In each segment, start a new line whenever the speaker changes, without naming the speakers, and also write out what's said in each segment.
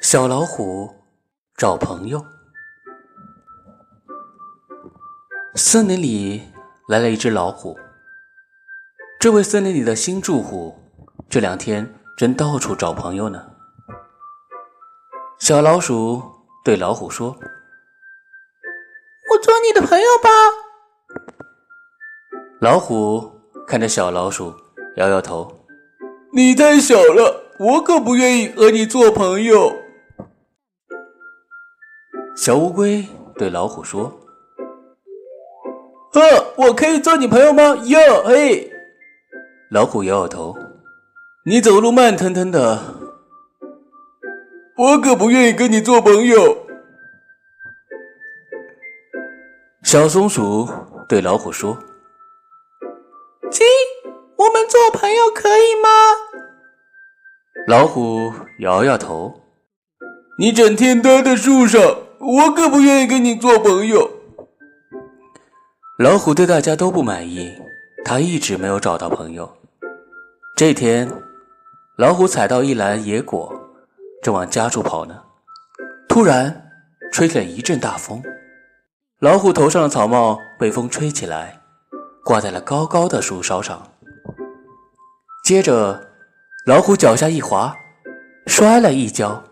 小老虎找朋友。森林里来了一只老虎。这位森林里的新住户，这两天正到处找朋友呢。小老鼠对老虎说：“
我做你的朋友吧。”
老虎看着小老鼠，摇摇头：“
你太小了，我可不愿意和你做朋友。”
小乌龟对老虎说：“
呵，我可以做你朋友吗？哟嘿！”
老虎摇摇头：“你走路慢腾腾的，
我可不愿意跟你做朋友。”
小松鼠对老虎说：“
亲，我们做朋友可以吗？”
老虎摇摇头：“
你整天待在树上。”我可不愿意跟你做朋友。
老虎对大家都不满意，他一直没有找到朋友。这天，老虎采到一篮野果，正往家处跑呢。突然，吹起了一阵大风，老虎头上的草帽被风吹起来，挂在了高高的树梢上。接着，老虎脚下一滑，摔了一跤，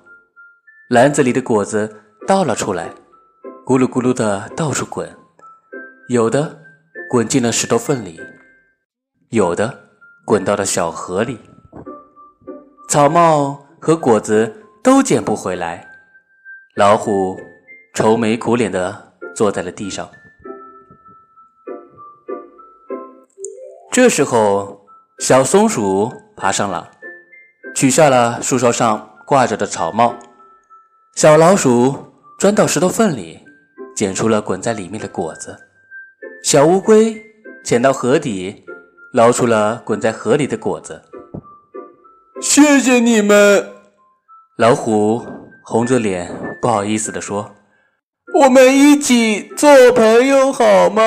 篮子里的果子。倒了出来，咕噜咕噜的到处滚，有的滚进了石头缝里，有的滚到了小河里。草帽和果子都捡不回来，老虎愁眉苦脸的坐在了地上。这时候，小松鼠爬上了，取下了树梢上挂着的草帽。小老鼠。钻到石头缝里，捡出了滚在里面的果子。小乌龟潜到河底，捞出了滚在河里的果子。
谢谢你们！
老虎红着脸，不好意思地说：“
我们一起做朋友好吗？”